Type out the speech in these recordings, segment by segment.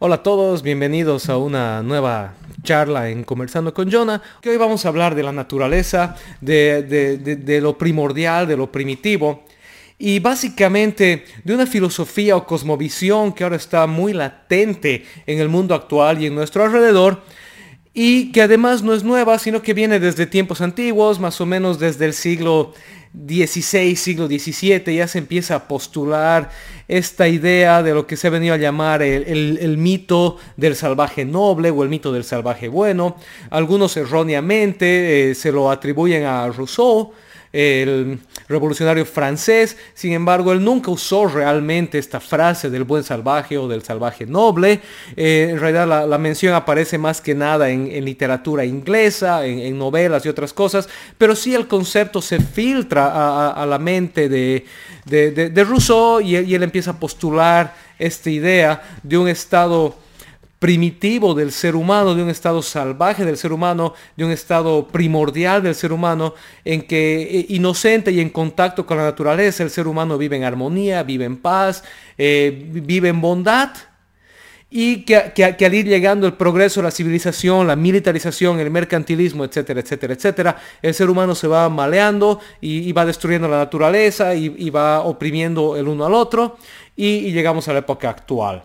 Hola a todos, bienvenidos a una nueva charla en Conversando con Jonah, que hoy vamos a hablar de la naturaleza, de, lo primordial, de lo primitivo, y básicamente de una filosofía o cosmovisión que ahora está muy latente en el mundo actual y en nuestro alrededor, y que además no es nueva, sino que viene desde tiempos antiguos, más o menos desde el siglo XVI, siglo XVII, ya se empieza a postular esta idea de lo que se ha venido a llamar el, mito del salvaje noble o el mito del salvaje bueno. Algunos erróneamente eh, se lo atribuyen a Rousseau, el revolucionario francés. Sin embargo, él nunca usó realmente esta frase del buen salvaje o del salvaje noble. Eh, en realidad la, mención aparece más que nada en, literatura inglesa, en, novelas y otras cosas, pero sí el concepto se filtra a, la mente de, de, Rousseau y él empieza a postular esta idea de un estado primitivo del ser humano, de un estado salvaje del ser humano, de un estado primordial del ser humano, en que eh, inocente y en contacto con la naturaleza, el ser humano vive en armonía, vive en paz, eh, vive en bondad, y que, al ir llegando el progreso, la civilización, la militarización, el mercantilismo, etcétera, etcétera, etcétera, el ser humano se va maleando y, va destruyendo la naturaleza y, va oprimiendo el uno al otro, y, llegamos a la época actual.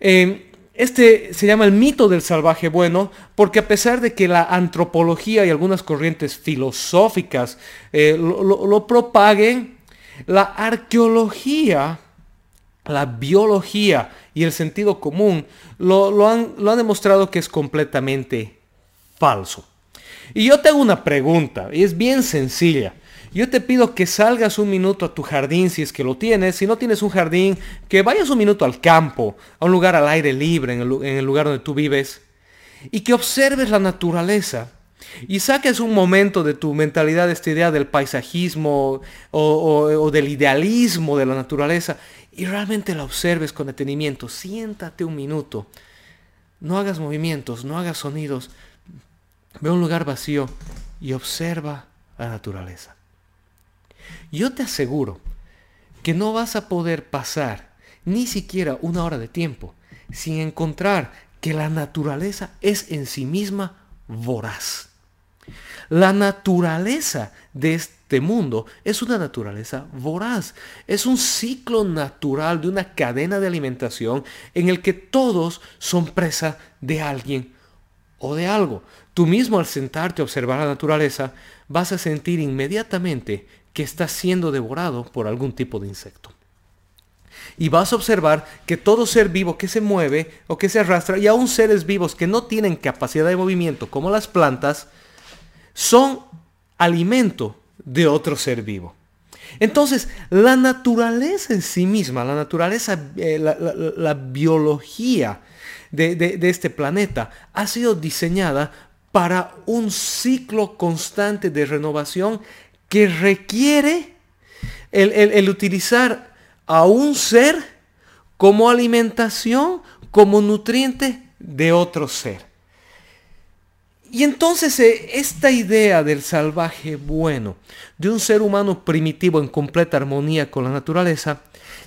Eh, este se llama el mito del salvaje bueno porque a pesar de que la antropología y algunas corrientes filosóficas eh, lo, propaguen, la arqueología, la biología y el sentido común lo, han, lo han demostrado que es completamente falso. Y yo tengo una pregunta, y es bien sencilla. Yo te pido que salgas un minuto a tu jardín si es que lo tienes. Si no tienes un jardín, que vayas un minuto al campo, a un lugar al aire libre, en el, lugar donde tú vives, y que observes la naturaleza. Y saques un momento de tu mentalidad, esta idea del paisajismo o, del idealismo de la naturaleza, y realmente la observes con detenimiento. Siéntate un minuto. No hagas movimientos, no hagas sonidos. Ve a un lugar vacío y observa la naturaleza. Yo te aseguro que no vas a poder pasar ni siquiera una hora de tiempo sin encontrar que la naturaleza es en sí misma voraz. La naturaleza de este mundo es una naturaleza voraz. Es un ciclo natural de una cadena de alimentación en el que todos son presa de alguien o de algo. Tú mismo al sentarte a observar la naturaleza vas a sentir inmediatamente que está siendo devorado por algún tipo de insecto. Y vas a observar que todo ser vivo que se mueve o que se arrastra, y aún seres vivos que no tienen capacidad de movimiento como las plantas, son alimento de otro ser vivo. Entonces, la naturaleza en sí misma, la naturaleza, eh, la, biología de este planeta ha sido diseñada para un ciclo constante de renovación que requiere el, utilizar a un ser como alimentación, como nutriente de otro ser. Y entonces eh, esta idea del salvaje bueno, de un ser humano primitivo en completa armonía con la naturaleza,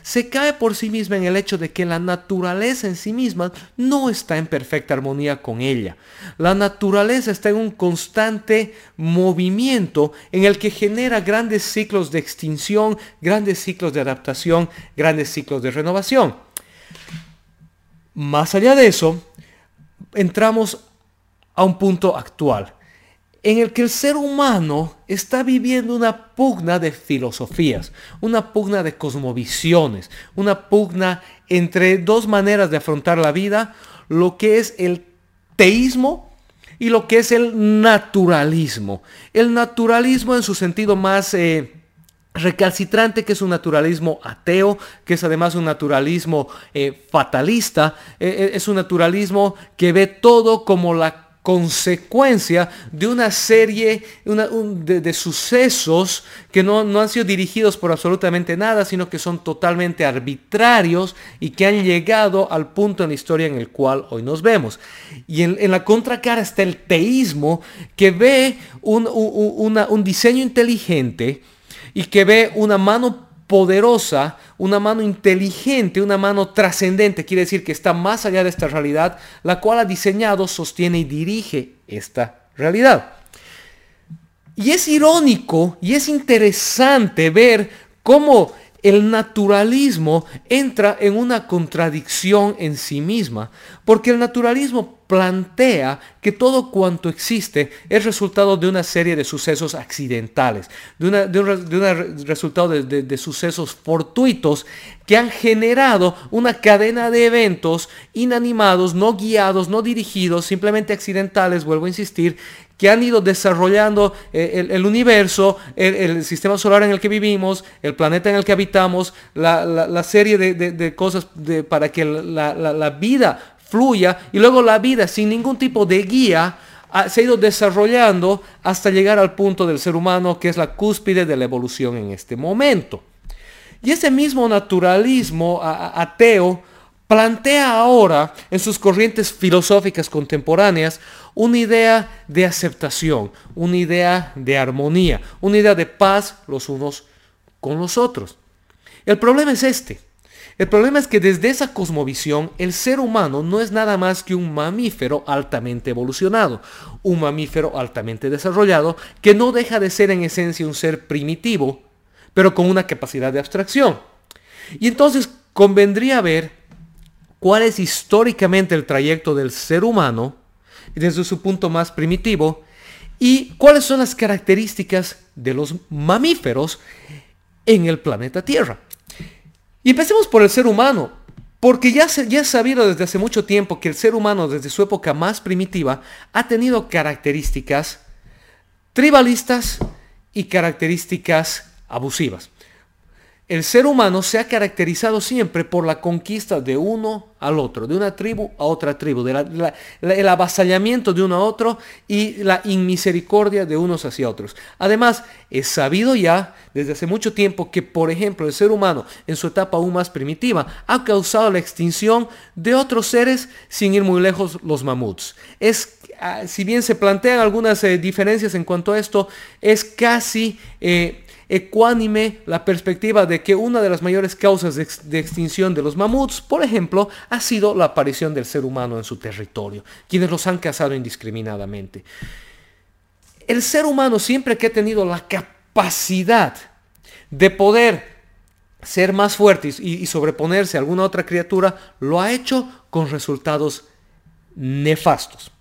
se cae por sí misma en el hecho de que la naturaleza en sí misma no está en perfecta armonía con ella. La naturaleza está en un constante movimiento en el que genera grandes ciclos de extinción, grandes ciclos de adaptación, grandes ciclos de renovación. Más allá de eso, entramos a un punto actual en el que el ser humano está viviendo una pugna de filosofías, una pugna de cosmovisiones, una pugna entre dos maneras de afrontar la vida, lo que es el teísmo y lo que es el naturalismo. El naturalismo en su sentido más... Eh, recalcitrante, que es un naturalismo ateo, que es además un naturalismo eh, fatalista, eh, es un naturalismo que ve todo como la consecuencia de una serie de, sucesos que no, han sido dirigidos por absolutamente nada, sino que son totalmente arbitrarios y que han llegado al punto en la historia en el cual hoy nos vemos. Y en, la contracara está el teísmo que ve un, un diseño inteligente y que ve una mano poderosa, una mano inteligente, una mano trascendente, quiere decir que está más allá de esta realidad, la cual ha diseñado, sostiene y dirige esta realidad. Y es irónico y es interesante ver cómo el naturalismo entra en una contradicción en sí misma, porque el naturalismo plantea que todo cuanto existe es resultado de una serie de sucesos accidentales, de, un resultado de sucesos fortuitos que han generado una cadena de eventos inanimados, no guiados, no dirigidos, simplemente accidentales, vuelvo a insistir, que han ido desarrollando eh, el, universo, el, sistema solar en el que vivimos, el planeta en el que habitamos, la, serie de, cosas para que la, vida fluya y luego la vida sin ningún tipo de guía se ha ido desarrollando hasta llegar al punto del ser humano que es la cúspide de la evolución en este momento. Y ese mismo naturalismo ateo plantea ahora en sus corrientes filosóficas contemporáneas una idea de aceptación, una idea de armonía, una idea de paz los unos con los otros. El problema es este. El problema es que desde esa cosmovisión el ser humano no es nada más que un mamífero altamente evolucionado, un mamífero altamente desarrollado que no deja de ser en esencia un ser primitivo, pero con una capacidad de abstracción. Y entonces convendría ver cuál es históricamente el trayecto del ser humano desde su punto más primitivo y cuáles son las características de los mamíferos en el planeta Tierra. Y empecemos por el ser humano, porque ya, se, ya sabido desde hace mucho tiempo que el ser humano desde su época más primitiva ha tenido características tribalistas y características abusivas. El ser humano se ha caracterizado siempre por la conquista de uno al otro, de una tribu a otra tribu, el avasallamiento de uno a otro y la inmisericordia de unos hacia otros. Además, es sabido ya desde hace mucho tiempo que, por ejemplo, el ser humano en su etapa aún más primitiva ha causado la extinción de otros seres sin ir muy lejos, los mamuts. Es, ah, si bien se plantean algunas eh, diferencias en cuanto a esto, es casi... Eh, ecuánime la perspectiva de que una de las mayores causas de, extinción de los mamuts, por ejemplo, ha sido la aparición del ser humano en su territorio, quienes los han cazado indiscriminadamente. El ser humano siempre que ha tenido la capacidad de poder ser más fuerte y, sobreponerse a alguna otra criatura, lo ha hecho con resultados nefastos.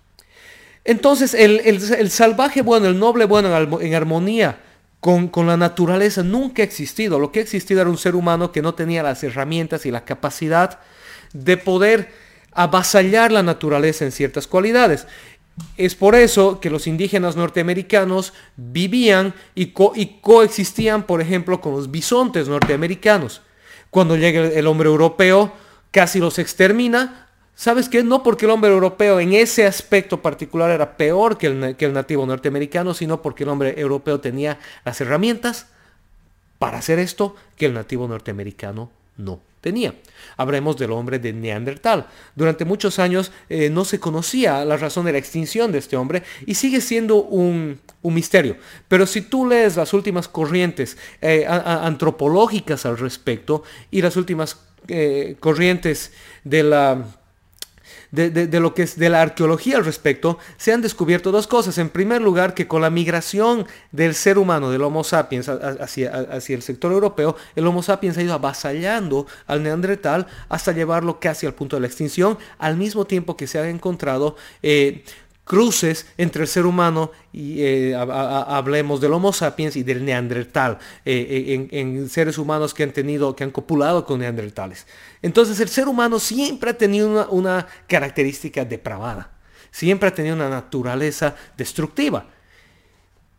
Entonces el, salvaje bueno, el noble bueno en armonía con, la naturaleza nunca ha existido. Lo que ha existido era un ser humano que no tenía las herramientas y la capacidad de poder avasallar la naturaleza en ciertas cualidades. Es por eso que los indígenas norteamericanos vivían y, y coexistían, por ejemplo, con los bisontes norteamericanos. Cuando llega el hombre europeo, casi los extermina, ¿Sabes qué? No porque el hombre europeo en ese aspecto particular era peor que el, que el nativo norteamericano, sino porque el hombre europeo tenía las herramientas para hacer esto que el nativo norteamericano no tenía. Hablemos del hombre de Neandertal. Durante muchos años eh, no se conocía la razón de la extinción de este hombre y sigue siendo un, misterio. Pero si tú lees las últimas corrientes eh, antropológicas al respecto y las últimas eh, corrientes de la de, lo que es de la arqueología al respecto, se han descubierto dos cosas. En primer lugar, que con la migración del ser humano, del Homo sapiens hacia, hacia el sector europeo, el Homo sapiens ha ido avasallando al neandertal hasta llevarlo casi al punto de la extinción, al mismo tiempo que se han encontrado eh, cruces entre el ser humano y eh, hablemos del Homo sapiens y del Neandertal eh, en, seres humanos que han tenido, que han copulado con neandertales. Entonces el ser humano siempre ha tenido una característica depravada, siempre ha tenido una naturaleza destructiva.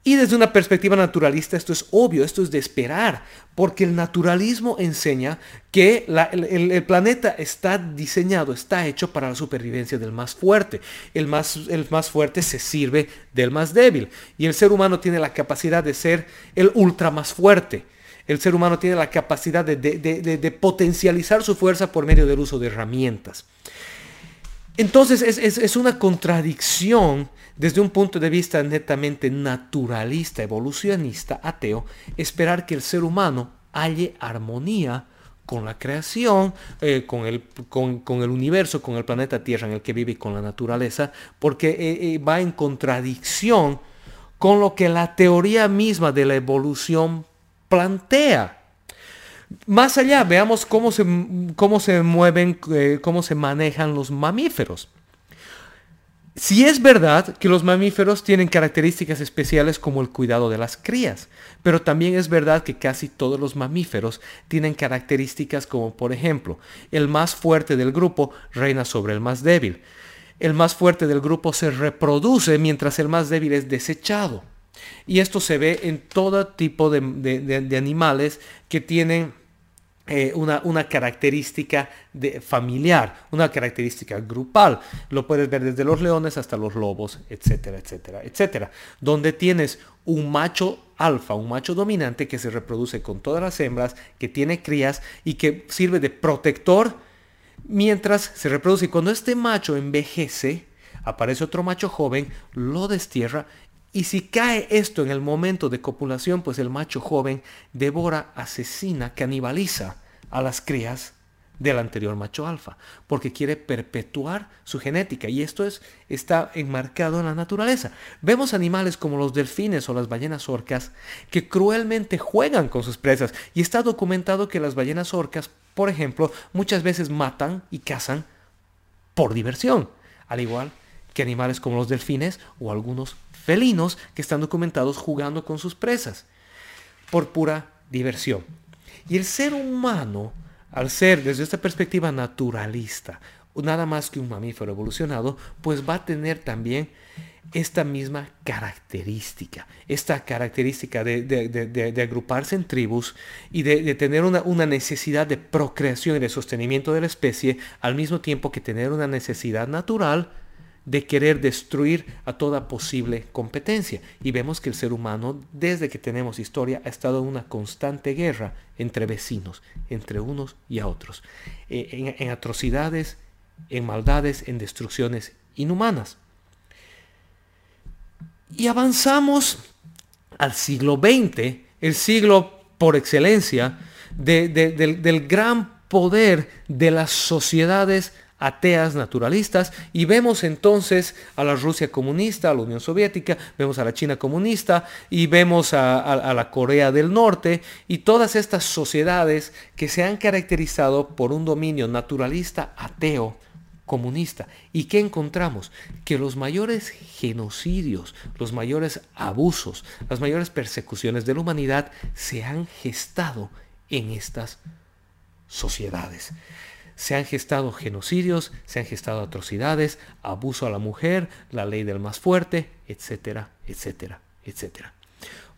Y desde una perspectiva naturalista esto es obvio, esto es de esperar, porque el naturalismo enseña que el, planeta está diseñado, está hecho para la supervivencia del más fuerte. El más, el más fuerte se sirve del más débil. Y el ser humano tiene la capacidad de ser el ultra más fuerte. El ser humano tiene la capacidad de, potencializar su fuerza por medio del uso de herramientas. Entonces es una contradicción desde un punto de vista netamente naturalista, evolucionista, ateo, esperar que el ser humano halle armonía con la creación, eh, con, el, con, el, universo, con el planeta Tierra en el que vive y con la naturaleza, porque eh, eh, va en contradicción con lo que la teoría misma de la evolución plantea. Más allá, veamos cómo se, cómo se mueven, cómo se manejan los mamíferos. Si es verdad que los mamíferos tienen características especiales como el cuidado de las crías, pero también es verdad que casi todos los mamíferos tienen características como por ejemplo, el más fuerte del grupo reina sobre el más débil. El más fuerte del grupo se reproduce mientras el más débil es desechado. Y esto se ve en todo tipo de, animales que tienen eh, una, característica de familiar, una característica grupal. Lo puedes ver desde los leones hasta los lobos, etcétera, etcétera, etcétera. Donde tienes un macho alfa, un macho dominante que se reproduce con todas las hembras, que tiene crías y que sirve de protector mientras se reproduce. Y cuando este macho envejece, aparece otro macho joven, lo destierra y si cae esto en el momento de copulación, pues el macho joven devora, asesina, canibaliza a las crías del anterior macho alfa, porque quiere perpetuar su genética y esto es, está enmarcado en la naturaleza. Vemos animales como los delfines o las ballenas orcas que cruelmente juegan con sus presas y está documentado que las ballenas orcas, por ejemplo, muchas veces matan y cazan por diversión, al igual que animales como los delfines o algunos felinos que están documentados jugando con sus presas por pura diversión. Y el ser humano, al ser desde esta perspectiva naturalista, nada más que un mamífero evolucionado, pues va a tener también esta misma característica, esta característica de, agruparse en tribus y de, tener una, una, necesidad de procreación y de sostenimiento de la especie, al mismo tiempo que tener una necesidad natural de querer destruir a toda posible competencia. Y vemos que el ser humano, desde que tenemos historia, ha estado en una constante guerra entre vecinos, entre unos y a otros, eh, en, atrocidades, en maldades, en destrucciones inhumanas. Y avanzamos al siglo XX, el siglo por excelencia del, del gran poder de las sociedades ateas naturalistas y vemos entonces a la Rusia comunista, a la Unión Soviética, vemos a la China comunista y vemos a, la Corea del Norte y todas estas sociedades que se han caracterizado por un dominio naturalista ateo comunista. ¿Y qué encontramos? Que los mayores genocidios, los mayores abusos, las mayores persecuciones de la humanidad se han gestado en estas sociedades. Se han gestado genocidios, se han gestado atrocidades, abuso a la mujer, la ley del más fuerte, etcétera, etcétera, etcétera.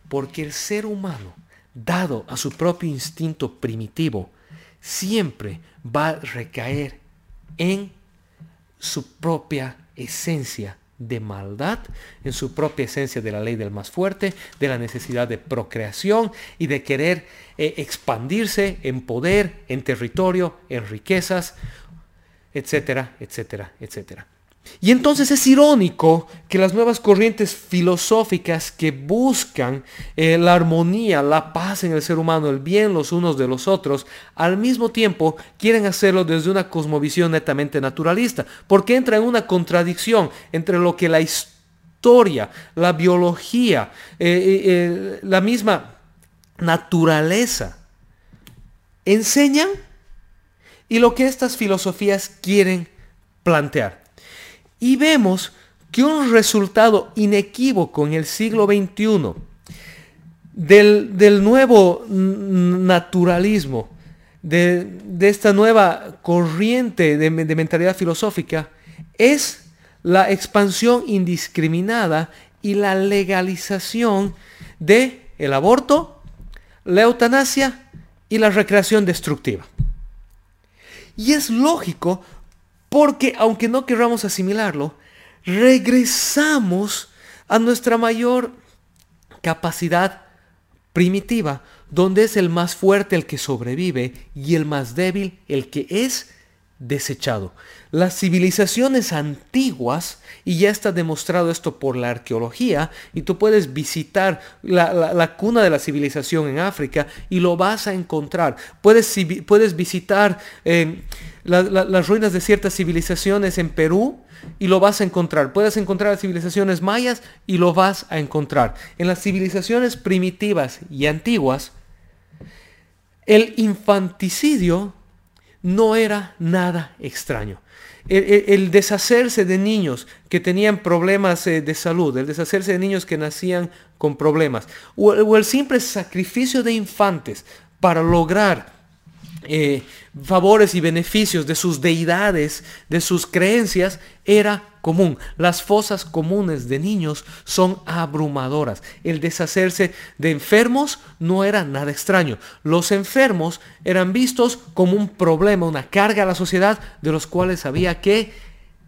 Porque el ser humano, dado a su propio instinto primitivo, siempre va a recaer en su propia esencia de maldad, en su propia esencia de la ley del más fuerte, de la necesidad de procreación y de querer eh, expandirse en poder, en territorio, en riquezas, etcétera, etcétera, etcétera. Y entonces es irónico que las nuevas corrientes filosóficas que buscan eh, la armonía, la paz en el ser humano, el bien los unos de los otros, al mismo tiempo quieren hacerlo desde una cosmovisión netamente naturalista, porque entra en una contradicción entre lo que la historia, la biología, eh, eh, la misma naturaleza enseñan y lo que estas filosofías quieren plantear. Y vemos que un resultado inequívoco en el siglo XXI del, nuevo naturalismo, de, esta nueva corriente de, mentalidad filosófica, es la expansión indiscriminada y la legalización de el aborto, la eutanasia y la recreación destructiva. Y es lógico porque aunque no queramos asimilarlo, regresamos a nuestra mayor capacidad primitiva, donde es el más fuerte el que sobrevive y el más débil el que es desechado. Las civilizaciones antiguas, y ya está demostrado esto por la arqueología, y tú puedes visitar la, cuna de la civilización en África y lo vas a encontrar. Puedes, puedes visitar eh, las ruinas de ciertas civilizaciones en Perú y lo vas a encontrar. Puedes encontrar civilizaciones mayas y lo vas a encontrar. En las civilizaciones primitivas y antiguas, el infanticidio no era nada extraño. El, deshacerse de niños que tenían problemas eh, de salud, el deshacerse de niños que nacían con problemas, o, el simple sacrificio de infantes para lograr eh, favores y beneficios de sus deidades, de sus creencias, era común. Las fosas comunes de niños son abrumadoras. El deshacerse de enfermos no era nada extraño. Los enfermos eran vistos como un problema, una carga a la sociedad de los cuales había que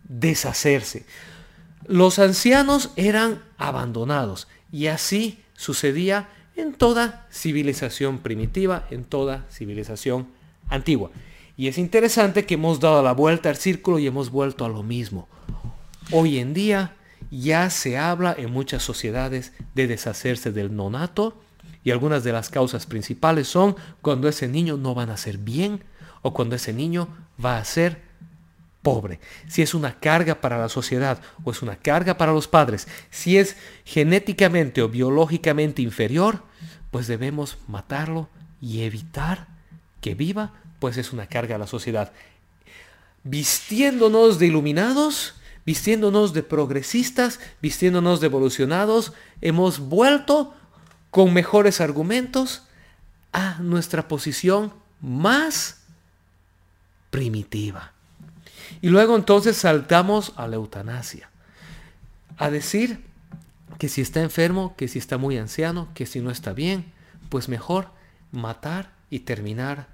deshacerse. Los ancianos eran abandonados y así sucedía en toda civilización primitiva, en toda civilización antigua. Y es interesante que hemos dado la vuelta al círculo y hemos vuelto a lo mismo. Hoy en día ya se habla en muchas sociedades de deshacerse del nonato y algunas de las causas principales son cuando ese niño no va a nacer bien o cuando ese niño va a ser pobre. Si es una carga para la sociedad o es una carga para los padres, si es genéticamente o biológicamente inferior, pues debemos matarlo y evitar que viva, pues es una carga a la sociedad. Vistiéndonos de iluminados, vistiéndonos de progresistas, vistiéndonos de evolucionados, hemos vuelto con mejores argumentos a nuestra posición más primitiva. Y luego entonces saltamos a la eutanasia, a decir que si está enfermo, que si está muy anciano, que si no está bien, pues mejor matar y terminar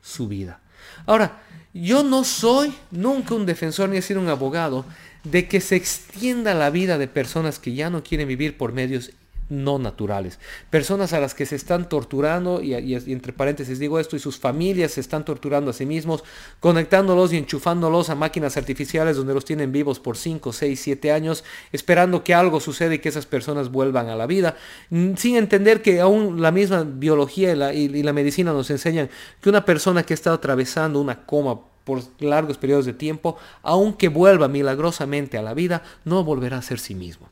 su vida. Ahora, yo no soy nunca un defensor ni he sido un abogado de que se extienda la vida de personas que ya no quieren vivir por medios no naturales. Personas a las que se están torturando, y, entre paréntesis digo esto, y sus familias se están torturando a sí mismos, conectándolos y enchufándolos a máquinas artificiales donde los tienen vivos por 5, 6, 7 años, esperando que algo suceda y que esas personas vuelvan a la vida, mm, sin entender que aún la misma biología y la, medicina nos enseñan que una persona que está atravesando una coma por largos periodos de tiempo, aunque vuelva milagrosamente a la vida, no volverá a ser sí mismo.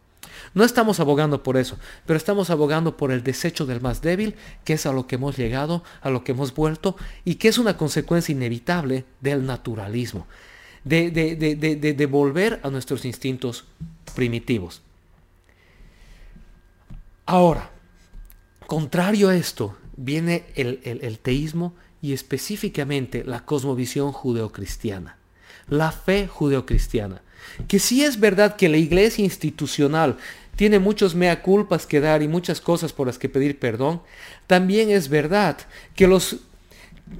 No estamos abogando por eso, pero estamos abogando por el desecho del más débil, que es a lo que hemos llegado, a lo que hemos vuelto, y que es una consecuencia inevitable del naturalismo, de, de, volver a nuestros instintos primitivos. Ahora, contrario a esto, viene el, el teísmo y específicamente la cosmovisión judeocristiana, la fe judeocristiana. Que sí es verdad que la iglesia institucional tiene muchos mea culpas que dar y muchas cosas por las que pedir perdón, también es verdad que los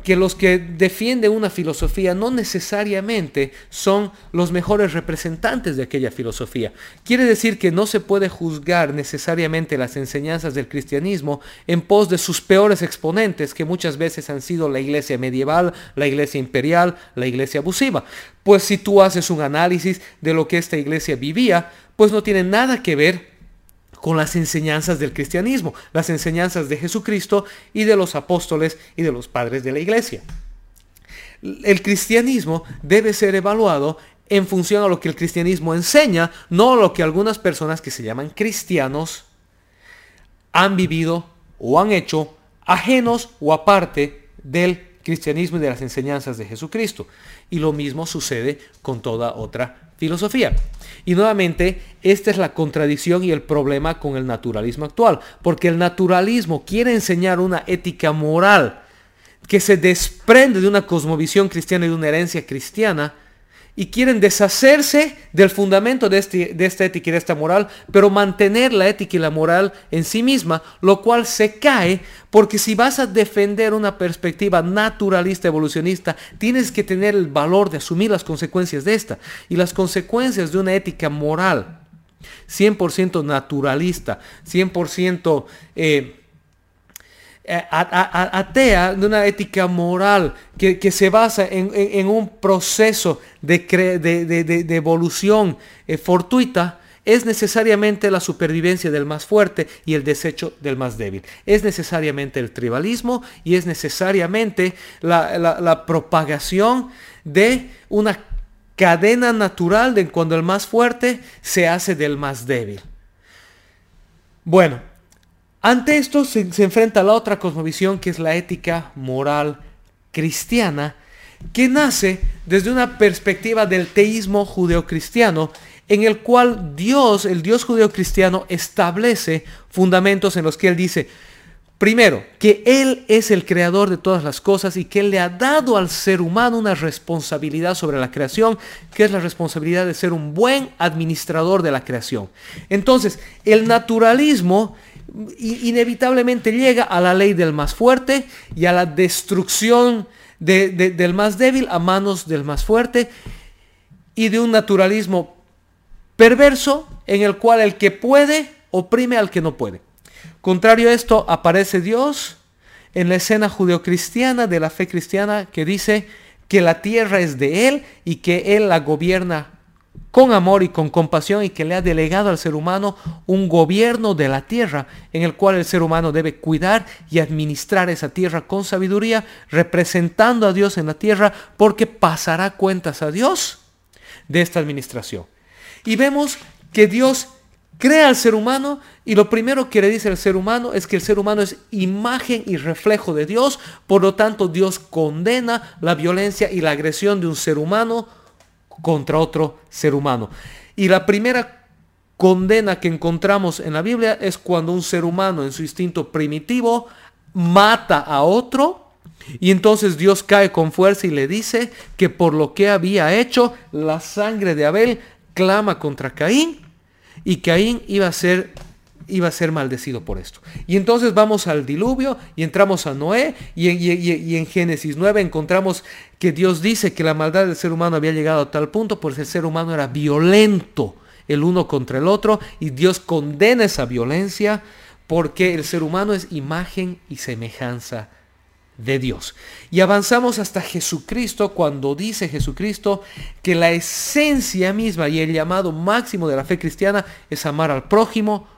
que los que defienden una filosofía no necesariamente son los mejores representantes de aquella filosofía. Quiere decir que no se puede juzgar necesariamente las enseñanzas del cristianismo en pos de sus peores exponentes, que muchas veces han sido la iglesia medieval, la iglesia imperial, la iglesia abusiva. Pues si tú haces un análisis de lo que esta iglesia vivía, pues no tiene nada que ver con las enseñanzas del cristianismo, las enseñanzas de Jesucristo y de los apóstoles y de los padres de la iglesia. El cristianismo debe ser evaluado en función a lo que el cristianismo enseña, no lo que algunas personas que se llaman cristianos han vivido o han hecho ajenos o aparte del cristianismo y de las enseñanzas de Jesucristo. Y lo mismo sucede con toda otra filosofía. Y nuevamente, esta es la contradicción y el problema con el naturalismo actual, porque el naturalismo quiere enseñar una ética moral que se desprende de una cosmovisión cristiana y de una herencia cristiana, y quieren deshacerse del fundamento de, este, de, esta ética y de esta moral, pero mantener la ética y la moral en sí misma, lo cual se cae porque si vas a defender una perspectiva naturalista, evolucionista, tienes que tener el valor de asumir las consecuencias de esta. Y las consecuencias de una ética moral 100% naturalista, 100% eh, eh, atea, de una ética moral que, se basa en, un proceso de, de, evolución eh, fortuita, es necesariamente la supervivencia del más fuerte y el desecho del más débil. Es necesariamente el tribalismo y es necesariamente la, propagación de una cadena natural de cuando el más fuerte se hace del más débil. Bueno, ante esto se, enfrenta la otra cosmovisión que es la ética moral cristiana, que nace desde una perspectiva del teísmo judeocristiano, en el cual Dios, el Dios judeocristiano, establece fundamentos en los que Él dice, primero, que Él es el creador de todas las cosas y que Él le ha dado al ser humano una responsabilidad sobre la creación, que es la responsabilidad de ser un buen administrador de la creación. Entonces, el naturalismo inevitablemente llega a la ley del más fuerte y a la destrucción del más débil a manos del más fuerte y de un naturalismo perverso en el cual el que puede oprime al que no puede. Contrario a esto aparece Dios en la escena judeocristiana de la fe cristiana que dice que la tierra es de Él y que Él la gobierna con amor y con compasión y que le ha delegado al ser humano un gobierno de la tierra en el cual el ser humano debe cuidar y administrar esa tierra con sabiduría, representando a Dios en la tierra porque pasará cuentas a Dios de esta administración. Y vemos que Dios crea al ser humano y lo primero que le dice al ser humano es que el ser humano es imagen y reflejo de Dios, por lo tanto Dios condena la violencia y la agresión de un ser humano contra otro ser humano. Y la primera condena que encontramos en la Biblia es cuando un ser humano en su instinto primitivo mata a otro y entonces Dios cae con fuerza y le dice que por lo que había hecho, la sangre de Abel clama contra Caín y Caín iba a ser iba a ser maldecido por esto. Y entonces vamos al diluvio y entramos a Noé y en, Génesis 9 encontramos que Dios dice que la maldad del ser humano había llegado a tal punto porque el ser humano era violento el uno contra el otro y Dios condena esa violencia porque el ser humano es imagen y semejanza de Dios. Y avanzamos hasta Jesucristo cuando dice Jesucristo que la esencia misma y el llamado máximo de la fe cristiana es amar al prójimo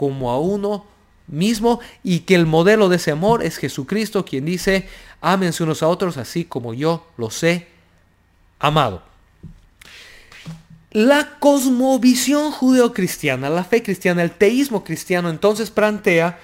como a uno mismo y que el modelo de ese amor es Jesucristo quien dice, ámense unos a otros así como yo los he amado. La cosmovisión judeocristiana, la fe cristiana, el teísmo cristiano entonces plantea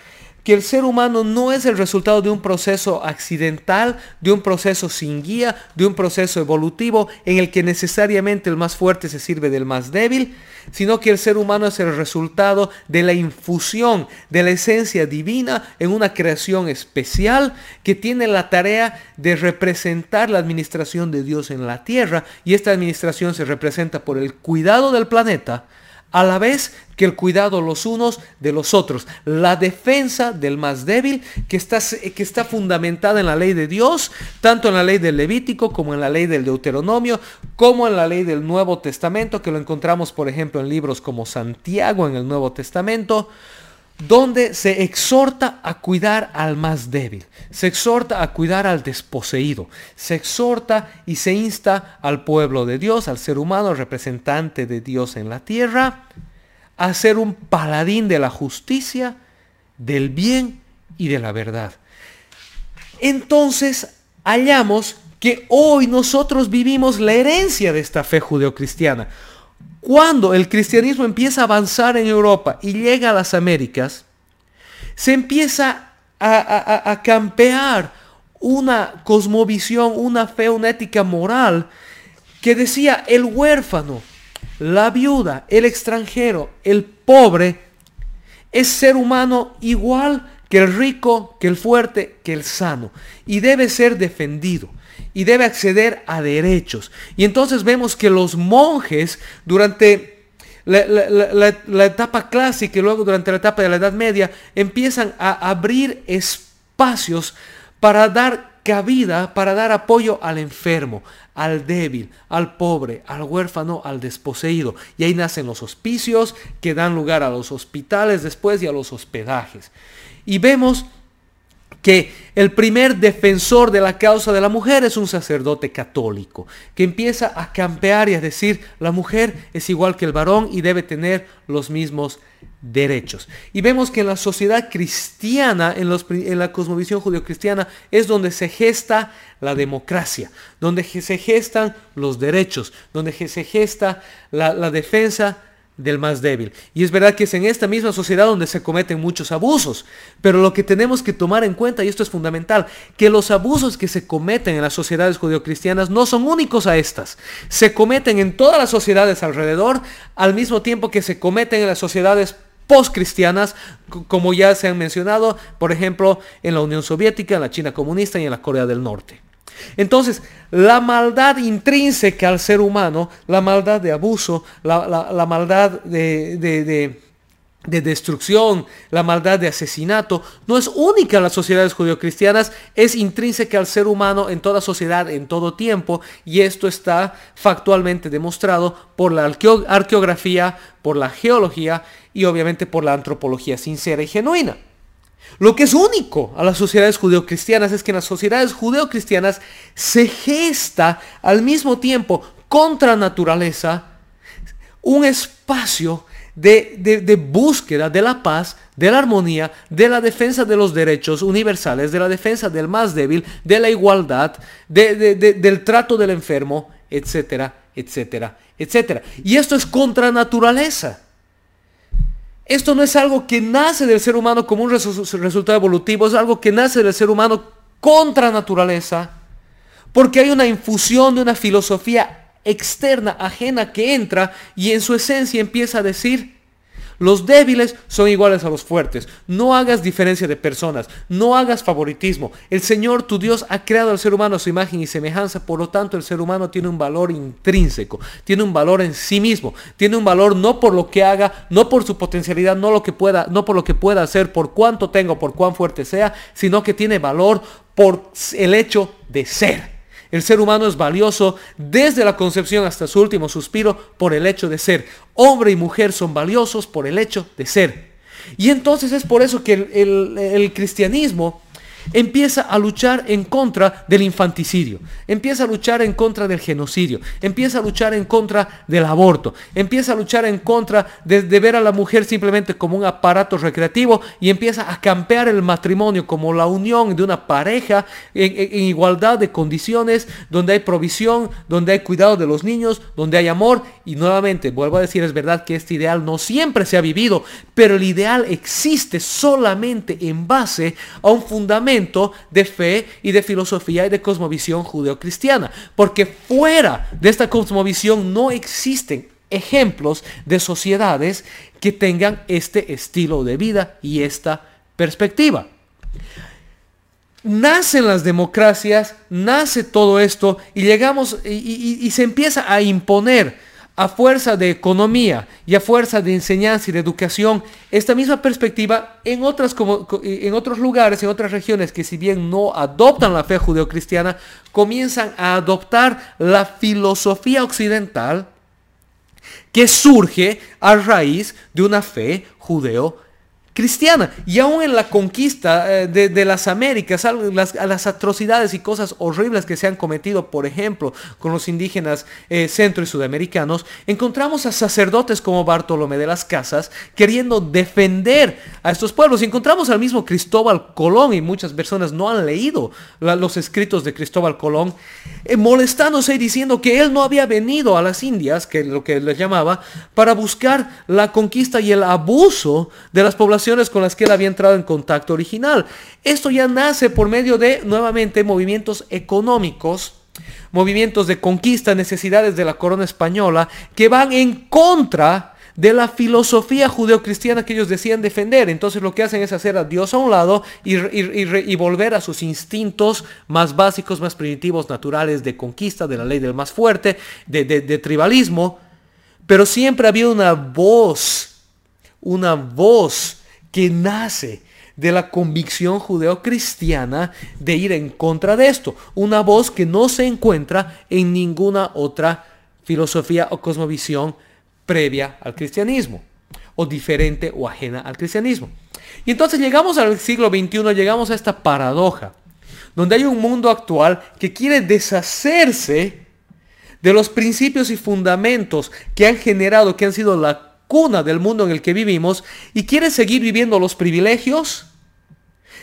que el ser humano no es el resultado de un proceso accidental, de un proceso sin guía, de un proceso evolutivo en el que necesariamente el más fuerte se sirve del más débil, sino que el ser humano es el resultado de la infusión de la esencia divina en una creación especial que tiene la tarea de representar la administración de Dios en la tierra. Y esta administración se representa por el cuidado del planeta, a la vez que el cuidado los unos de los otros, la defensa del más débil que está, que está fundamentada en la ley de Dios, tanto en la ley del Levítico como en la ley del Deuteronomio, como en la ley del Nuevo Testamento, que lo encontramos por ejemplo en libros como Santiago en el Nuevo Testamento, donde se exhorta a cuidar al más débil, se exhorta a cuidar al desposeído, se exhorta y se insta al pueblo de Dios, al ser humano, representante de Dios en la tierra, a ser un paladín de la justicia, del bien y de la verdad. Entonces hallamos que hoy nosotros vivimos la herencia de esta fe judeocristiana. Cuando el cristianismo empieza a avanzar en Europa y llega a las Américas, se empieza a, campear una cosmovisión, una fe, una ética moral que decía el huérfano, la viuda, el extranjero, el pobre, es ser humano igual que el rico, que el fuerte, que el sano. Y debe ser defendido y debe acceder a derechos. Y entonces vemos que los monjes durante la, etapa clásica y luego durante la etapa de la Edad Media empiezan a abrir espacios para dar cabida, para dar apoyo al enfermo, al débil, al pobre, al huérfano, al desposeído. Y ahí nacen los hospicios que dan lugar a los hospitales después y a los hospedajes. Y vemos que el primer defensor de la causa de la mujer es un sacerdote católico, que empieza a campear y a decir, la mujer es igual que el varón y debe tener los mismos derechos. Y vemos que en la sociedad cristiana, en, la cosmovisión judio-cristiana, es donde se gesta la democracia, donde se gestan los derechos, donde se gesta la, la defensa del más débil. Y es verdad que es en esta misma sociedad donde se cometen muchos abusos. Pero lo que tenemos que tomar en cuenta, y esto es fundamental, que los abusos que se cometen en las sociedades judeocristianas no son únicos a estas. Se cometen en todas las sociedades alrededor, al mismo tiempo que se cometen en las sociedades postcristianas, como ya se han mencionado, por ejemplo, en la Unión Soviética, en la China comunista y en la Corea del Norte. Entonces, la maldad intrínseca al ser humano, la maldad de abuso, la, maldad de, destrucción, la maldad de asesinato, no es única en las sociedades judio-cristianas, es intrínseca al ser humano en toda sociedad, en todo tiempo, y esto está factualmente demostrado por la arqueografía, por la geología y obviamente por la antropología sincera y genuina. Lo que es único a las sociedades judeocristianas es que en las sociedades judeocristianas se gesta al mismo tiempo contra naturaleza un espacio de, búsqueda de la paz, de la armonía, de la defensa de los derechos universales, de la defensa del más débil, de la igualdad, del trato del enfermo, etcétera, etcétera, etcétera. Y esto es contra naturaleza. Esto no es algo que nace del ser humano como un resultado evolutivo, es algo que nace del ser humano contra naturaleza, porque hay una infusión de una filosofía externa, ajena, que entra y en su esencia empieza a decir, los débiles son iguales a los fuertes. No hagas diferencia de personas. No hagas favoritismo. El Señor tu Dios ha creado al ser humano a su imagen y semejanza. Por lo tanto, el ser humano tiene un valor intrínseco. Tiene un valor en sí mismo. Tiene un valor no por lo que haga, no por su potencialidad, no, lo que pueda, no por lo que pueda hacer, por cuánto tenga, por cuán fuerte sea, sino que tiene valor por el hecho de ser. El ser humano es valioso desde la concepción hasta su último suspiro por el hecho de ser. Hombre y mujer son valiosos por el hecho de ser. Y entonces es por eso que el, cristianismo empieza a luchar en contra del infanticidio, empieza a luchar en contra del genocidio, empieza a luchar en contra del aborto, empieza a luchar en contra de, ver a la mujer simplemente como un aparato recreativo y empieza a campear el matrimonio como la unión de una pareja en, igualdad de condiciones, donde hay provisión, donde hay cuidado de los niños, donde hay amor. Y nuevamente, vuelvo a decir, es verdad que este ideal no siempre se ha vivido, pero el ideal existe solamente en base a un fundamento de fe y de filosofía y de cosmovisión judeocristiana. Porque fuera de esta cosmovisión no existen ejemplos de sociedades que tengan este estilo de vida y esta perspectiva. Nacen las democracias, nace todo esto y llegamos y se empieza a imponer a fuerza de economía y a fuerza de enseñanza y de educación, esta misma perspectiva en, otras como, en otros lugares, en otras regiones que si bien no adoptan la fe judeocristiana, comienzan a adoptar la filosofía occidental que surge a raíz de una fe judeo cristiana. Y aún en la conquista eh, de, las Américas, las, las, atrocidades y cosas horribles que se han cometido, por ejemplo, con los indígenas eh, centro y sudamericanos, encontramos a sacerdotes como Bartolomé de las Casas queriendo defender a estos pueblos. Y encontramos al mismo Cristóbal Colón, y muchas personas no han leído los escritos de Cristóbal Colón, eh, molestándose y diciendo que él no había venido a las Indias, que es lo que les llamaba, para buscar la conquista y el abuso de las poblaciones con las que él había entrado en contacto original. Esto ya nace por medio de, nuevamente, movimientos económicos, movimientos de conquista, necesidades de la corona española, que van en contra de la filosofía judeocristiana que ellos decían defender. Entonces lo que hacen es hacer a Dios a un lado y, volver a sus instintos más básicos, más primitivos, naturales de conquista, de la ley del más fuerte, de tribalismo. Pero siempre había una voz, una voz que nace de la convicción judeocristiana de ir en contra de esto. Una voz que no se encuentra en ninguna otra filosofía o cosmovisión previa al cristianismo, o diferente o ajena al cristianismo. Y entonces llegamos al siglo XXI, llegamos a esta paradoja, donde hay un mundo actual que quiere deshacerse de los principios y fundamentos que han generado, que han sido la cuna del mundo en el que vivimos, y quiere seguir viviendo los privilegios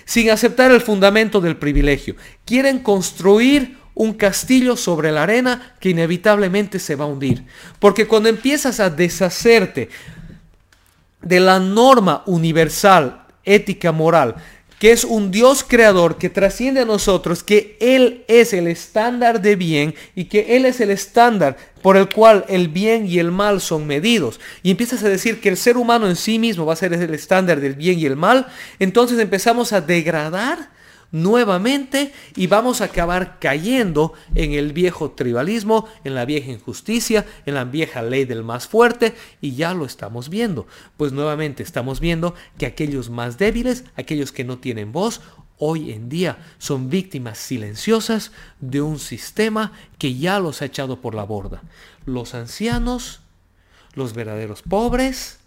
sin aceptar el fundamento del privilegio. Quieren construir un castillo sobre la arena que inevitablemente se va a hundir. Porque cuando empiezas a deshacerte de la norma universal, ética, moral, que es un Dios creador que trasciende a nosotros, que Él es el estándar de bien y que Él es el estándar por el cual el bien y el mal son medidos. Y empiezas a decir que el ser humano en sí mismo va a ser el estándar del bien y el mal, entonces empezamos a degradar nuevamente y vamos a acabar cayendo en el viejo tribalismo, en la vieja injusticia, en la vieja ley del más fuerte y ya lo estamos viendo. Pues nuevamente estamos viendo que aquellos más débiles, aquellos que no tienen voz, hoy en día son víctimas silenciosas de un sistema que ya los ha echado por la borda. Los ancianos, los verdaderos pobres,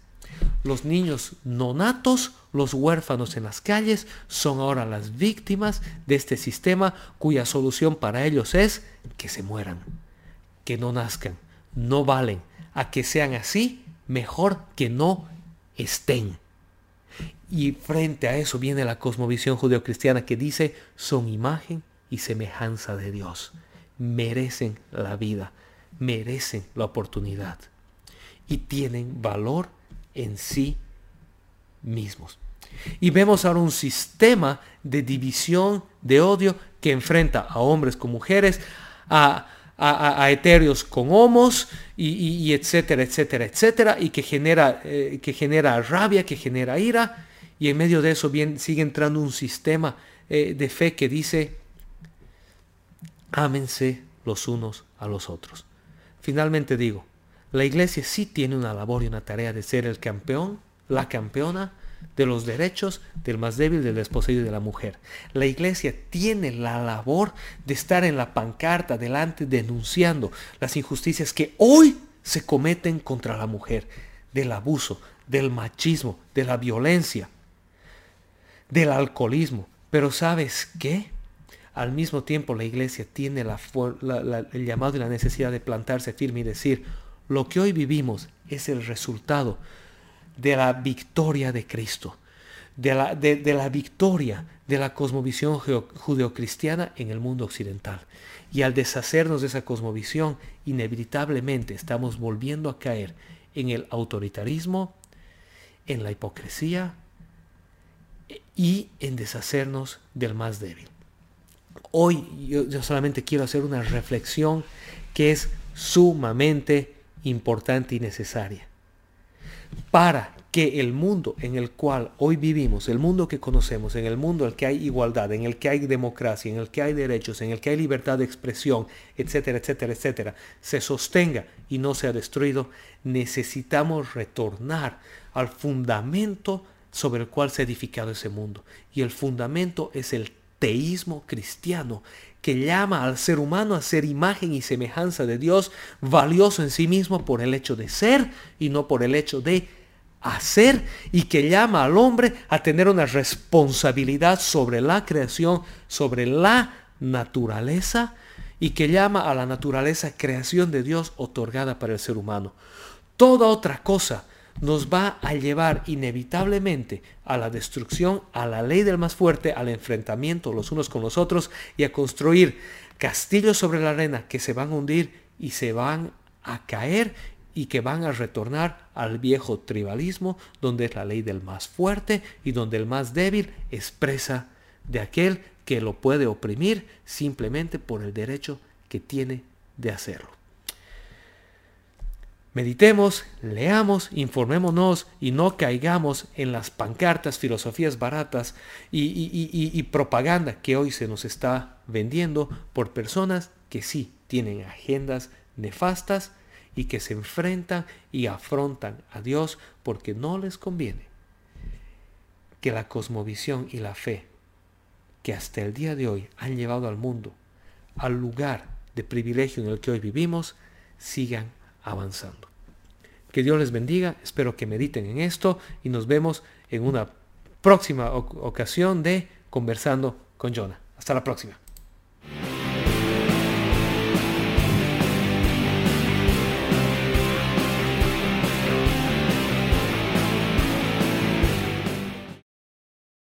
los niños nonatos, los huérfanos en las calles, son ahora las víctimas de este sistema cuya solución para ellos es que se mueran, que no nazcan, no valen, a que sean así, mejor que no estén. Y frente a eso viene la cosmovisión judeocristiana que dice, son imagen y semejanza de Dios. Merecen la vida, merecen la oportunidad y tienen valor en sí mismos. Y vemos ahora un sistema de división, de odio, que enfrenta a hombres con mujeres, a, a, etéreos con homos, y, etcétera, etcétera, etcétera, y que genera, eh, que genera rabia, que genera ira, y en medio de eso bien, sigue entrando un sistema eh, de fe que dice, ámense los unos a los otros. Finalmente digo, la iglesia sí tiene una labor y una tarea de ser el campeón, la campeona de los derechos del más débil, del desposeído y de la mujer. La iglesia tiene la labor de estar en la pancarta delante denunciando las injusticias que hoy se cometen contra la mujer, del abuso, del machismo, de la violencia, del alcoholismo. Pero ¿sabes qué? Al mismo tiempo la iglesia tiene el llamado y la necesidad de plantarse firme y decir, lo que hoy vivimos es el resultado de la victoria de Cristo, de la, de, la victoria de la cosmovisión judeocristiana en el mundo occidental. Y al deshacernos de esa cosmovisión, inevitablemente estamos volviendo a caer en el autoritarismo, en la hipocresía y en deshacernos del más débil. Hoy yo solamente quiero hacer una reflexión que es sumamente importante y necesaria para que el mundo en el cual hoy vivimos, el mundo que conocemos, en el mundo en el que hay igualdad, en el que hay democracia, en el que hay derechos, en el que hay libertad de expresión, etcétera, etcétera, etcétera, se sostenga y no sea destruido, necesitamos retornar al fundamento sobre el cual se ha edificado ese mundo. Y el fundamento es el teísmo cristiano que llama al ser humano a ser imagen y semejanza de Dios, valioso en sí mismo por el hecho de ser y no por el hecho de hacer, y que llama al hombre a tener una responsabilidad sobre la creación, sobre la naturaleza, y que llama a la naturaleza creación de Dios otorgada para el ser humano. Toda otra cosa nos va a llevar inevitablemente a la destrucción, a la ley del más fuerte, al enfrentamiento los unos con los otros y a construir castillos sobre la arena que se van a hundir y se van a caer y que van a retornar al viejo tribalismo donde es la ley del más fuerte y donde el más débil es presa de aquel que lo puede oprimir simplemente por el derecho que tiene de hacerlo. Meditemos, leamos, informémonos y no caigamos en las pancartas, filosofías baratas y, propaganda que hoy se nos está vendiendo por personas que sí tienen agendas nefastas y que se enfrentan y afrontan a Dios porque no les conviene que la cosmovisión y la fe que hasta el día de hoy han llevado al mundo al lugar de privilegio en el que hoy vivimos sigan avanzando. Que Dios les bendiga, espero que mediten en esto y nos vemos en una próxima ocasión de Conversando con Jonah. Hasta la próxima.